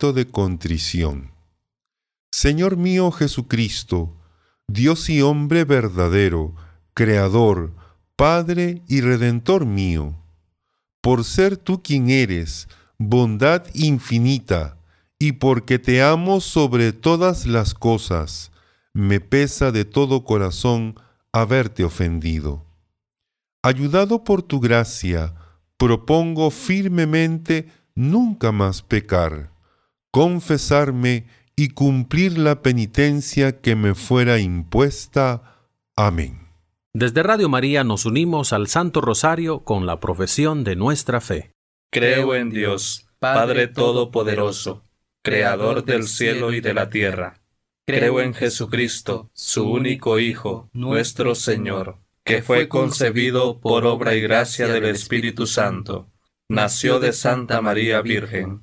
de contrición. Señor mío Jesucristo, Dios y hombre verdadero, Creador, Padre y Redentor mío, por ser tú quien eres, bondad infinita, y porque te amo sobre todas las cosas, me pesa de todo corazón haberte ofendido. Ayudado por tu gracia, propongo firmemente nunca más pecar, confesarme y cumplir la penitencia que me fuera impuesta. Amén. Desde Radio María nos unimos al Santo Rosario con la profesión de nuestra fe. Creo en Dios, Padre Todopoderoso, Creador del cielo y de la tierra. Creo en Jesucristo, su único Hijo, nuestro Señor, que fue concebido por obra y gracia del Espíritu Santo. Nació de Santa María Virgen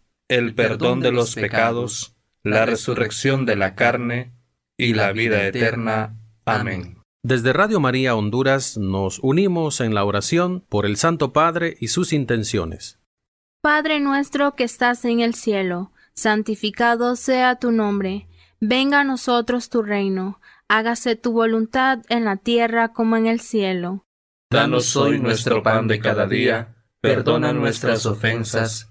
el perdón de los pecados, la resurrección de la carne y la vida eterna. Amén. Desde Radio María Honduras nos unimos en la oración por el Santo Padre y sus intenciones. Padre nuestro que estás en el cielo, santificado sea tu nombre, venga a nosotros tu reino, hágase tu voluntad en la tierra como en el cielo. Danos hoy nuestro pan de cada día, perdona nuestras ofensas,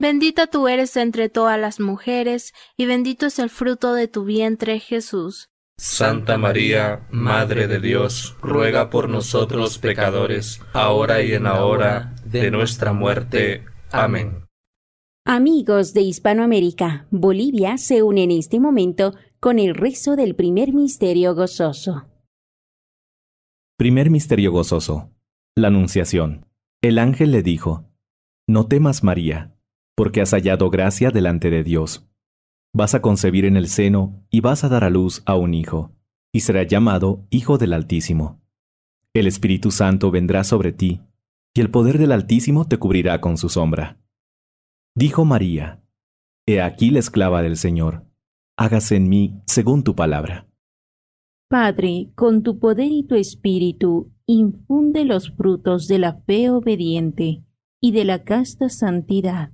Bendita tú eres entre todas las mujeres, y bendito es el fruto de tu vientre, Jesús. Santa María, Madre de Dios, ruega por nosotros pecadores, ahora y en la hora de nuestra muerte. Amén. Amigos de Hispanoamérica, Bolivia se une en este momento con el rezo del primer misterio gozoso. Primer misterio gozoso. La Anunciación. El ángel le dijo, No temas María porque has hallado gracia delante de Dios. Vas a concebir en el seno y vas a dar a luz a un hijo, y será llamado Hijo del Altísimo. El Espíritu Santo vendrá sobre ti, y el poder del Altísimo te cubrirá con su sombra. Dijo María, He aquí la esclava del Señor, hágase en mí según tu palabra. Padre, con tu poder y tu espíritu, infunde los frutos de la fe obediente y de la casta santidad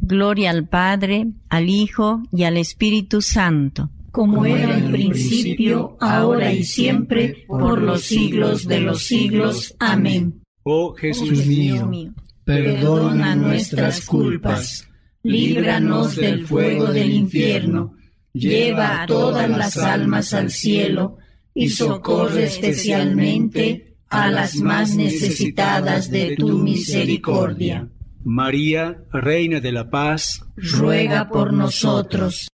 Gloria al Padre, al Hijo y al Espíritu Santo. Como era en principio, ahora y siempre, por los siglos de los siglos. Amén. Oh Jesús mío, perdona nuestras culpas, líbranos del fuego del infierno, lleva a todas las almas al cielo y socorre especialmente a las más necesitadas de tu misericordia. María, Reina de la Paz, ruega por nosotros.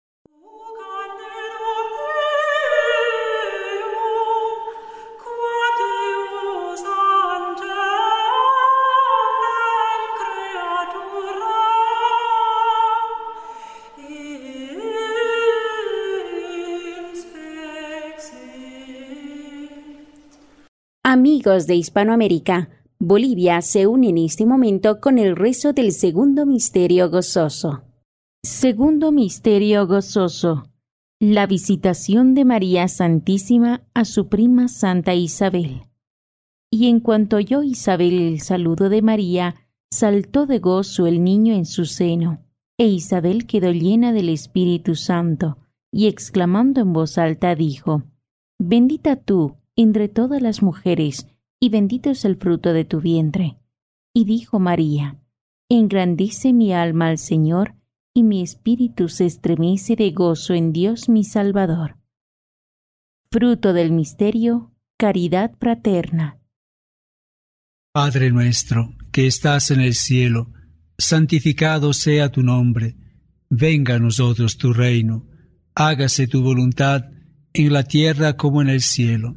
Amigos de Hispanoamérica, Bolivia se une en este momento con el rezo del segundo misterio gozoso. Segundo misterio gozoso. La visitación de María Santísima a su prima Santa Isabel. Y en cuanto oyó Isabel el saludo de María, saltó de gozo el niño en su seno, e Isabel quedó llena del Espíritu Santo, y exclamando en voz alta dijo, Bendita tú, entre todas las mujeres, y bendito es el fruto de tu vientre. Y dijo María, Engrandice mi alma al Señor, y mi espíritu se estremece de gozo en Dios mi Salvador. Fruto del misterio, caridad fraterna. Padre nuestro, que estás en el cielo, santificado sea tu nombre, venga a nosotros tu reino hágase tu voluntad en la tierra como en el cielo.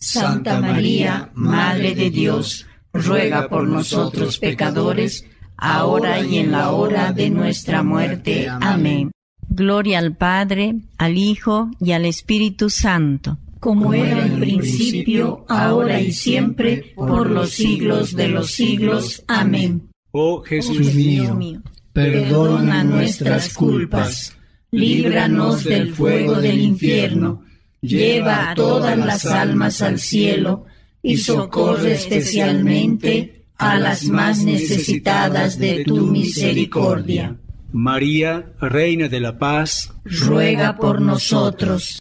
Santa María, Madre de Dios, ruega por nosotros pecadores, ahora y en la hora de nuestra muerte. Amén. Gloria al Padre, al Hijo y al Espíritu Santo. Como era en principio, ahora y siempre, por los siglos de los siglos. Amén. Oh Jesús mío, perdona nuestras culpas, líbranos del fuego del infierno, lleva a todas las almas al cielo y socorre especialmente a las más necesitadas de tu misericordia. María, Reina de la Paz, ruega por nosotros.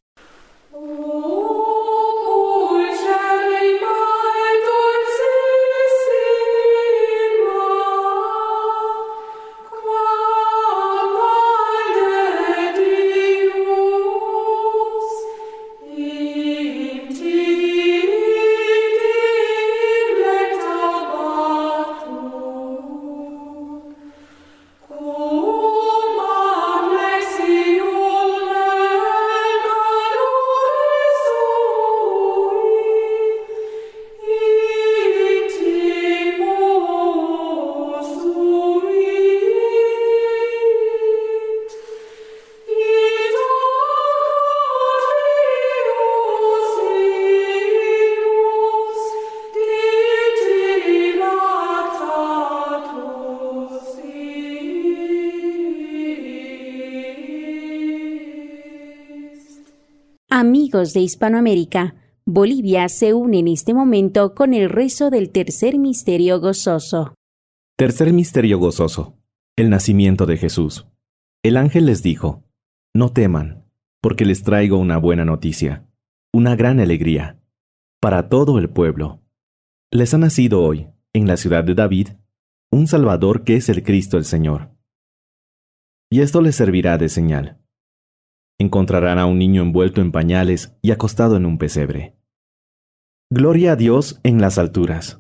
Amigos de Hispanoamérica, Bolivia se une en este momento con el rezo del tercer misterio gozoso. Tercer misterio gozoso. El nacimiento de Jesús. El ángel les dijo, No teman, porque les traigo una buena noticia, una gran alegría, para todo el pueblo. Les ha nacido hoy, en la ciudad de David, un Salvador que es el Cristo el Señor. Y esto les servirá de señal. Encontrarán a un niño envuelto en pañales y acostado en un pesebre. Gloria a Dios en las alturas.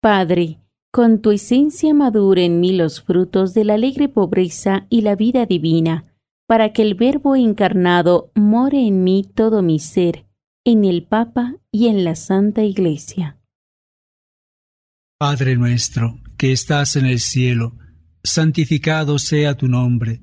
Padre, con tu esencia madura en mí los frutos de la alegre pobreza y la vida divina, para que el Verbo encarnado more en mí todo mi ser, en el Papa y en la Santa Iglesia. Padre nuestro, que estás en el cielo, santificado sea tu nombre,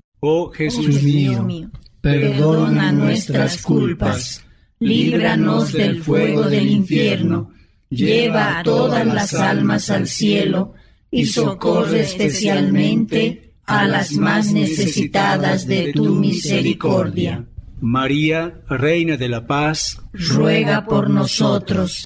Oh Jesús mío, perdona nuestras culpas, líbranos del fuego del infierno, lleva a todas las almas al cielo y socorre especialmente a las más necesitadas de tu misericordia. María, Reina de la Paz, ruega por nosotros.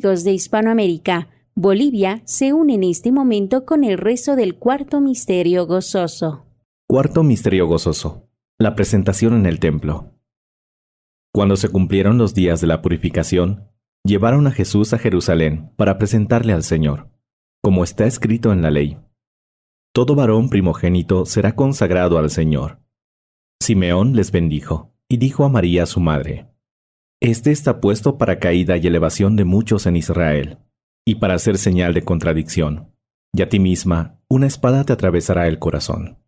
De Hispanoamérica, Bolivia se une en este momento con el rezo del cuarto misterio gozoso. Cuarto misterio gozoso. La presentación en el templo. Cuando se cumplieron los días de la purificación, llevaron a Jesús a Jerusalén para presentarle al Señor, como está escrito en la ley. Todo varón primogénito será consagrado al Señor. Simeón les bendijo y dijo a María su madre, este está puesto para caída y elevación de muchos en Israel, y para hacer señal de contradicción. Y a ti misma una espada te atravesará el corazón.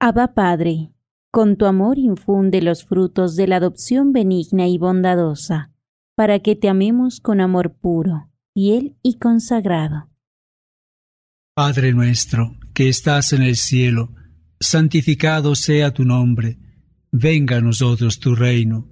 Abba Padre, con tu amor infunde los frutos de la adopción benigna y bondadosa, para que te amemos con amor puro, fiel y consagrado. Padre nuestro, que estás en el cielo, santificado sea tu nombre, venga a nosotros tu reino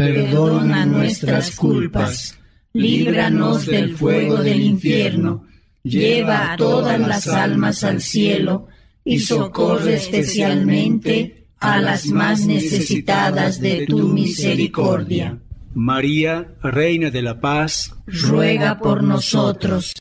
perdona nuestras culpas, líbranos del fuego del infierno, lleva a todas las almas al cielo, y socorre especialmente a las más necesitadas de tu misericordia. María, Reina de la Paz, ruega por nosotros.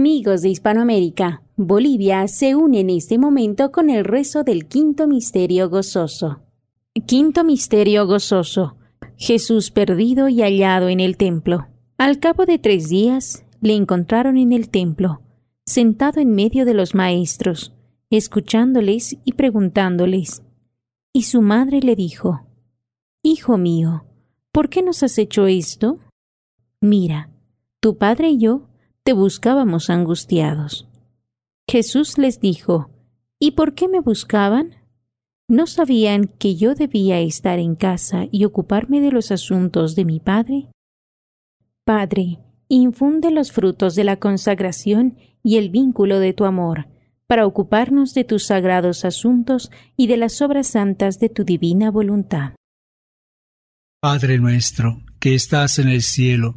Amigos de Hispanoamérica, Bolivia se une en este momento con el rezo del quinto misterio gozoso. Quinto misterio gozoso. Jesús perdido y hallado en el templo. Al cabo de tres días, le encontraron en el templo, sentado en medio de los maestros, escuchándoles y preguntándoles. Y su madre le dijo, Hijo mío, ¿por qué nos has hecho esto? Mira, tu padre y yo te buscábamos angustiados. Jesús les dijo, ¿Y por qué me buscaban? ¿No sabían que yo debía estar en casa y ocuparme de los asuntos de mi Padre? Padre, infunde los frutos de la consagración y el vínculo de tu amor, para ocuparnos de tus sagrados asuntos y de las obras santas de tu divina voluntad. Padre nuestro, que estás en el cielo,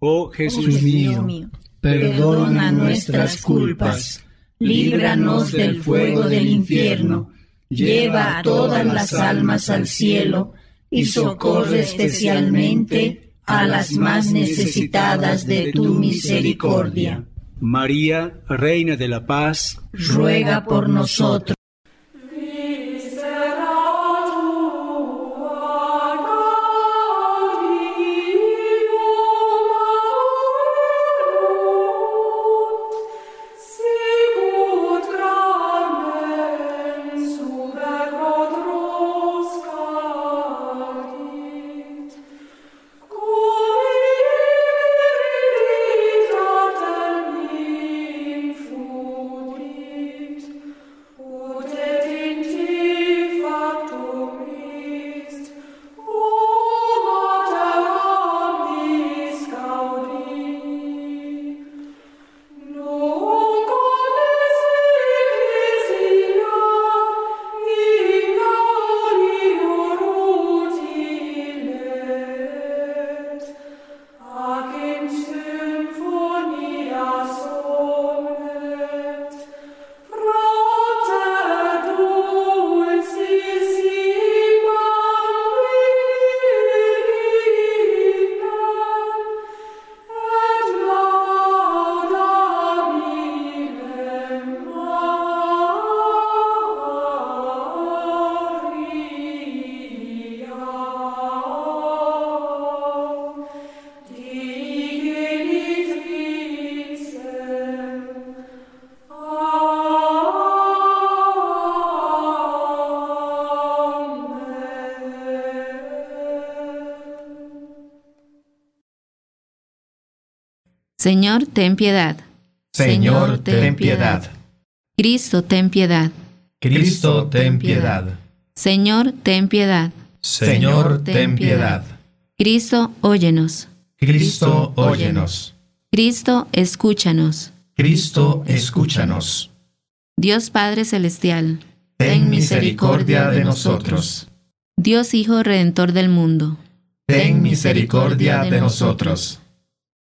Oh Jesús mío, perdona nuestras culpas, líbranos del fuego del infierno, lleva a todas las almas al cielo y socorre especialmente a las más necesitadas de tu misericordia. María, Reina de la Paz, ruega por nosotros. Señor, ten piedad. Señor, ten piedad. Cristo, ten piedad. Cristo, ten piedad. Señor, ten piedad. Señor, ten piedad. Cristo, óyenos. Cristo, óyenos. Cristo, escúchanos. Cristo, escúchanos. Dios Padre Celestial, ten misericordia de nosotros. Dios Hijo Redentor del mundo, ten misericordia de nosotros.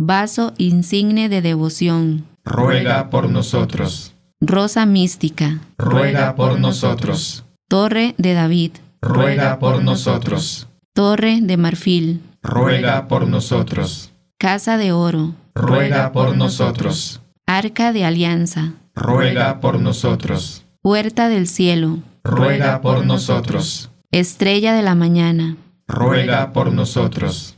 Vaso insigne de devoción, ruega por nosotros. Rosa mística, ruega por nosotros. Torre de David, ruega por nosotros. Torre de marfil, ruega por nosotros. Casa de oro, ruega por nosotros. Arca de alianza, ruega por nosotros. Puerta del cielo, ruega por nosotros. Estrella de la mañana, ruega por nosotros.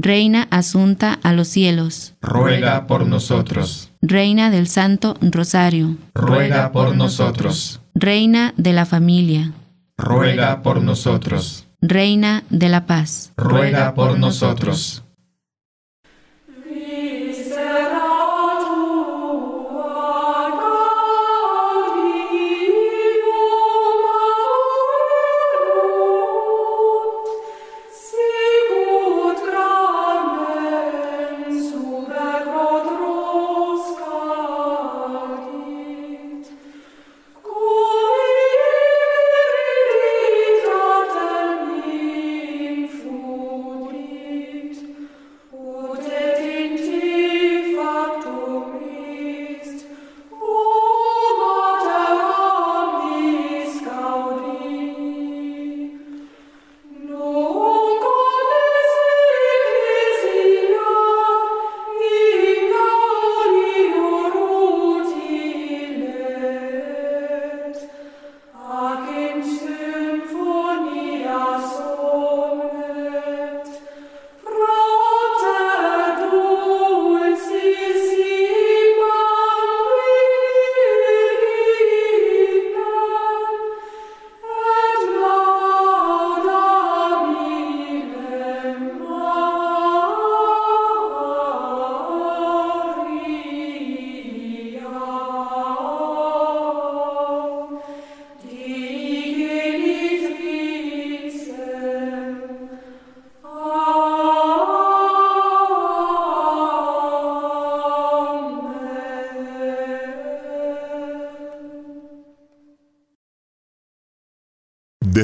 Reina asunta a los cielos, ruega por nosotros. Reina del Santo Rosario, ruega por nosotros. Reina de la familia, ruega por nosotros. Reina de la paz, ruega por nosotros.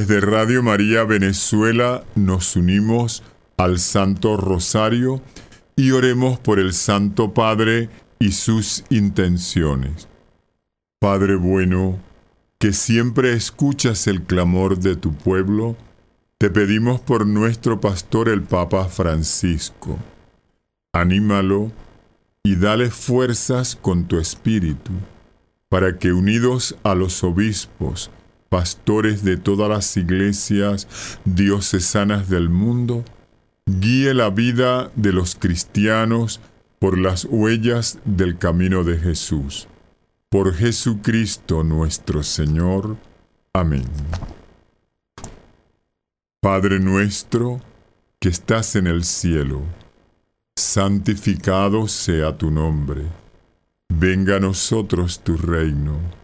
Desde Radio María Venezuela nos unimos al Santo Rosario y oremos por el Santo Padre y sus intenciones. Padre bueno, que siempre escuchas el clamor de tu pueblo, te pedimos por nuestro pastor el Papa Francisco. Anímalo y dale fuerzas con tu espíritu, para que unidos a los obispos, pastores de todas las iglesias diocesanas del mundo, guíe la vida de los cristianos por las huellas del camino de Jesús. Por Jesucristo nuestro Señor. Amén. Padre nuestro, que estás en el cielo, santificado sea tu nombre. Venga a nosotros tu reino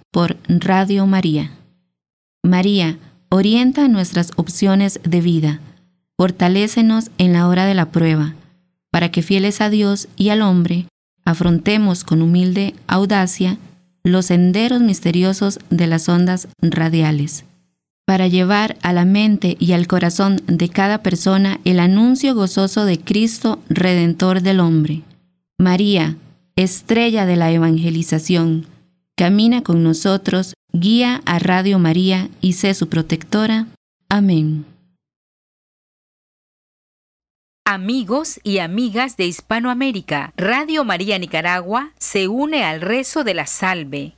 por Radio María. María, orienta nuestras opciones de vida, fortalécenos en la hora de la prueba, para que fieles a Dios y al hombre, afrontemos con humilde audacia los senderos misteriosos de las ondas radiales, para llevar a la mente y al corazón de cada persona el anuncio gozoso de Cristo, Redentor del hombre. María, estrella de la evangelización, Camina con nosotros, guía a Radio María y sé su protectora. Amén. Amigos y amigas de Hispanoamérica, Radio María Nicaragua se une al rezo de la salve.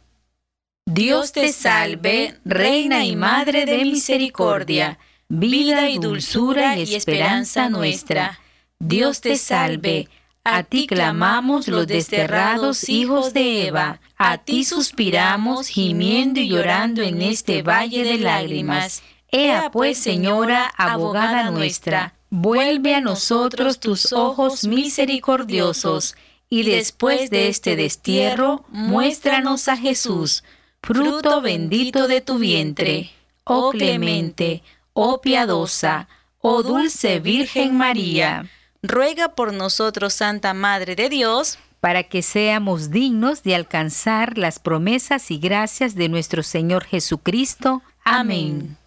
Dios te salve, Reina y Madre de Misericordia, vida y dulzura y esperanza nuestra. Dios te salve, a ti clamamos los desterrados hijos de Eva, a ti suspiramos gimiendo y llorando en este valle de lágrimas. Ea pues, Señora, abogada nuestra, vuelve a nosotros tus ojos misericordiosos, y después de este destierro, muéstranos a Jesús, fruto bendito de tu vientre. Oh clemente, oh piadosa, oh dulce Virgen María ruega por nosotros, Santa Madre de Dios, para que seamos dignos de alcanzar las promesas y gracias de nuestro Señor Jesucristo. Amén.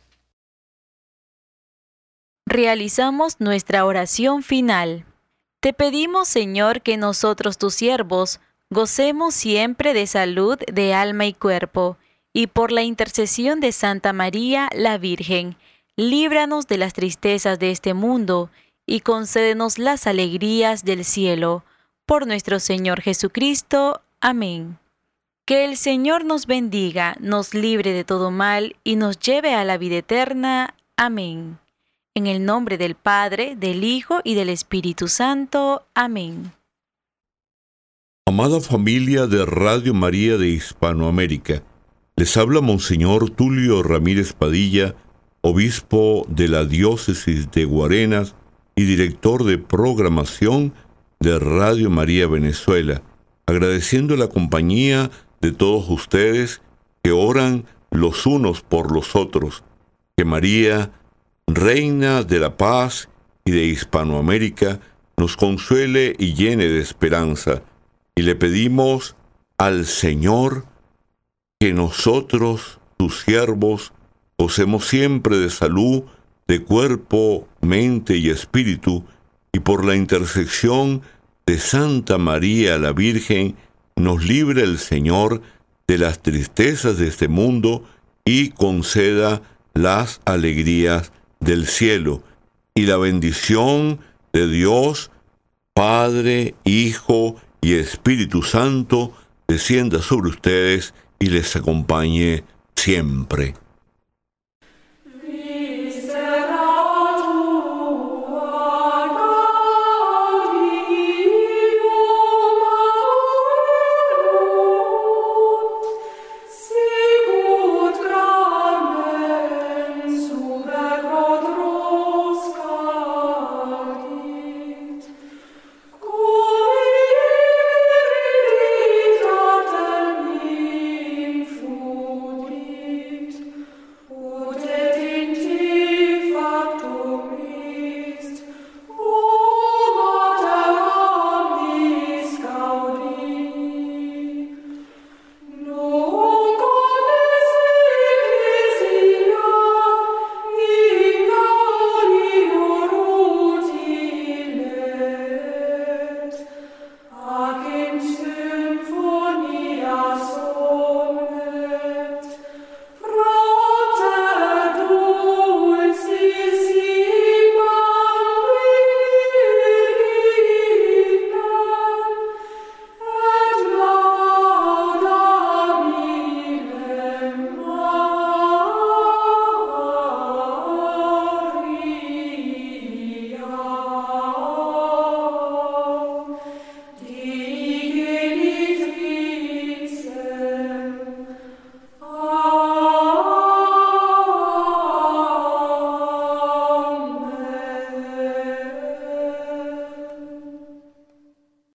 Realizamos nuestra oración final. Te pedimos, Señor, que nosotros, tus siervos, gocemos siempre de salud de alma y cuerpo, y por la intercesión de Santa María, la Virgen, líbranos de las tristezas de este mundo, y concédenos las alegrías del cielo. Por nuestro Señor Jesucristo. Amén. Que el Señor nos bendiga, nos libre de todo mal y nos lleve a la vida eterna. Amén. En el nombre del Padre, del Hijo y del Espíritu Santo. Amén. Amada familia de Radio María de Hispanoamérica, les habla Monseñor Tulio Ramírez Padilla, obispo de la diócesis de Guarenas, y director de programación de Radio María Venezuela, agradeciendo la compañía de todos ustedes que oran los unos por los otros, que María, Reina de la Paz y de Hispanoamérica, nos consuele y llene de esperanza, y le pedimos al Señor que nosotros, tus siervos, gocemos siempre de salud, de cuerpo, mente y espíritu, y por la intersección de Santa María la Virgen, nos libre el Señor de las tristezas de este mundo y conceda las alegrías del cielo y la bendición de Dios, Padre, Hijo y Espíritu Santo, descienda sobre ustedes y les acompañe siempre.